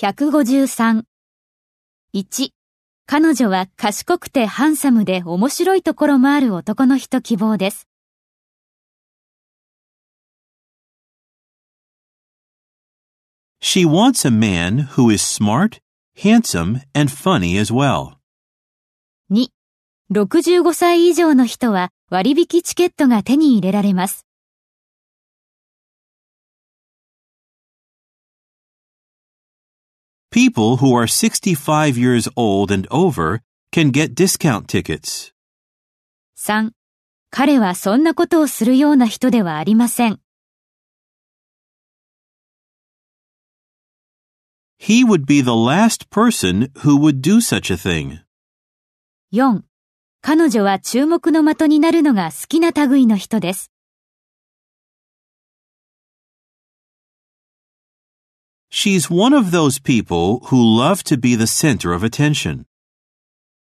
153。1、彼女は賢くてハンサムで面白いところもある男の人希望です。She wants a man who is smart, handsome, and funny as well. 2、65歳以上の人は割引チケットが手に入れられます。People who are 65 years old and over can get discount tickets. 3、彼はそんなことをするような人ではありません。He would be the last person who would do such a thing. 4、彼女は注目の的になるのが好きな類の人です。She's one of those people who love to be the center of attention.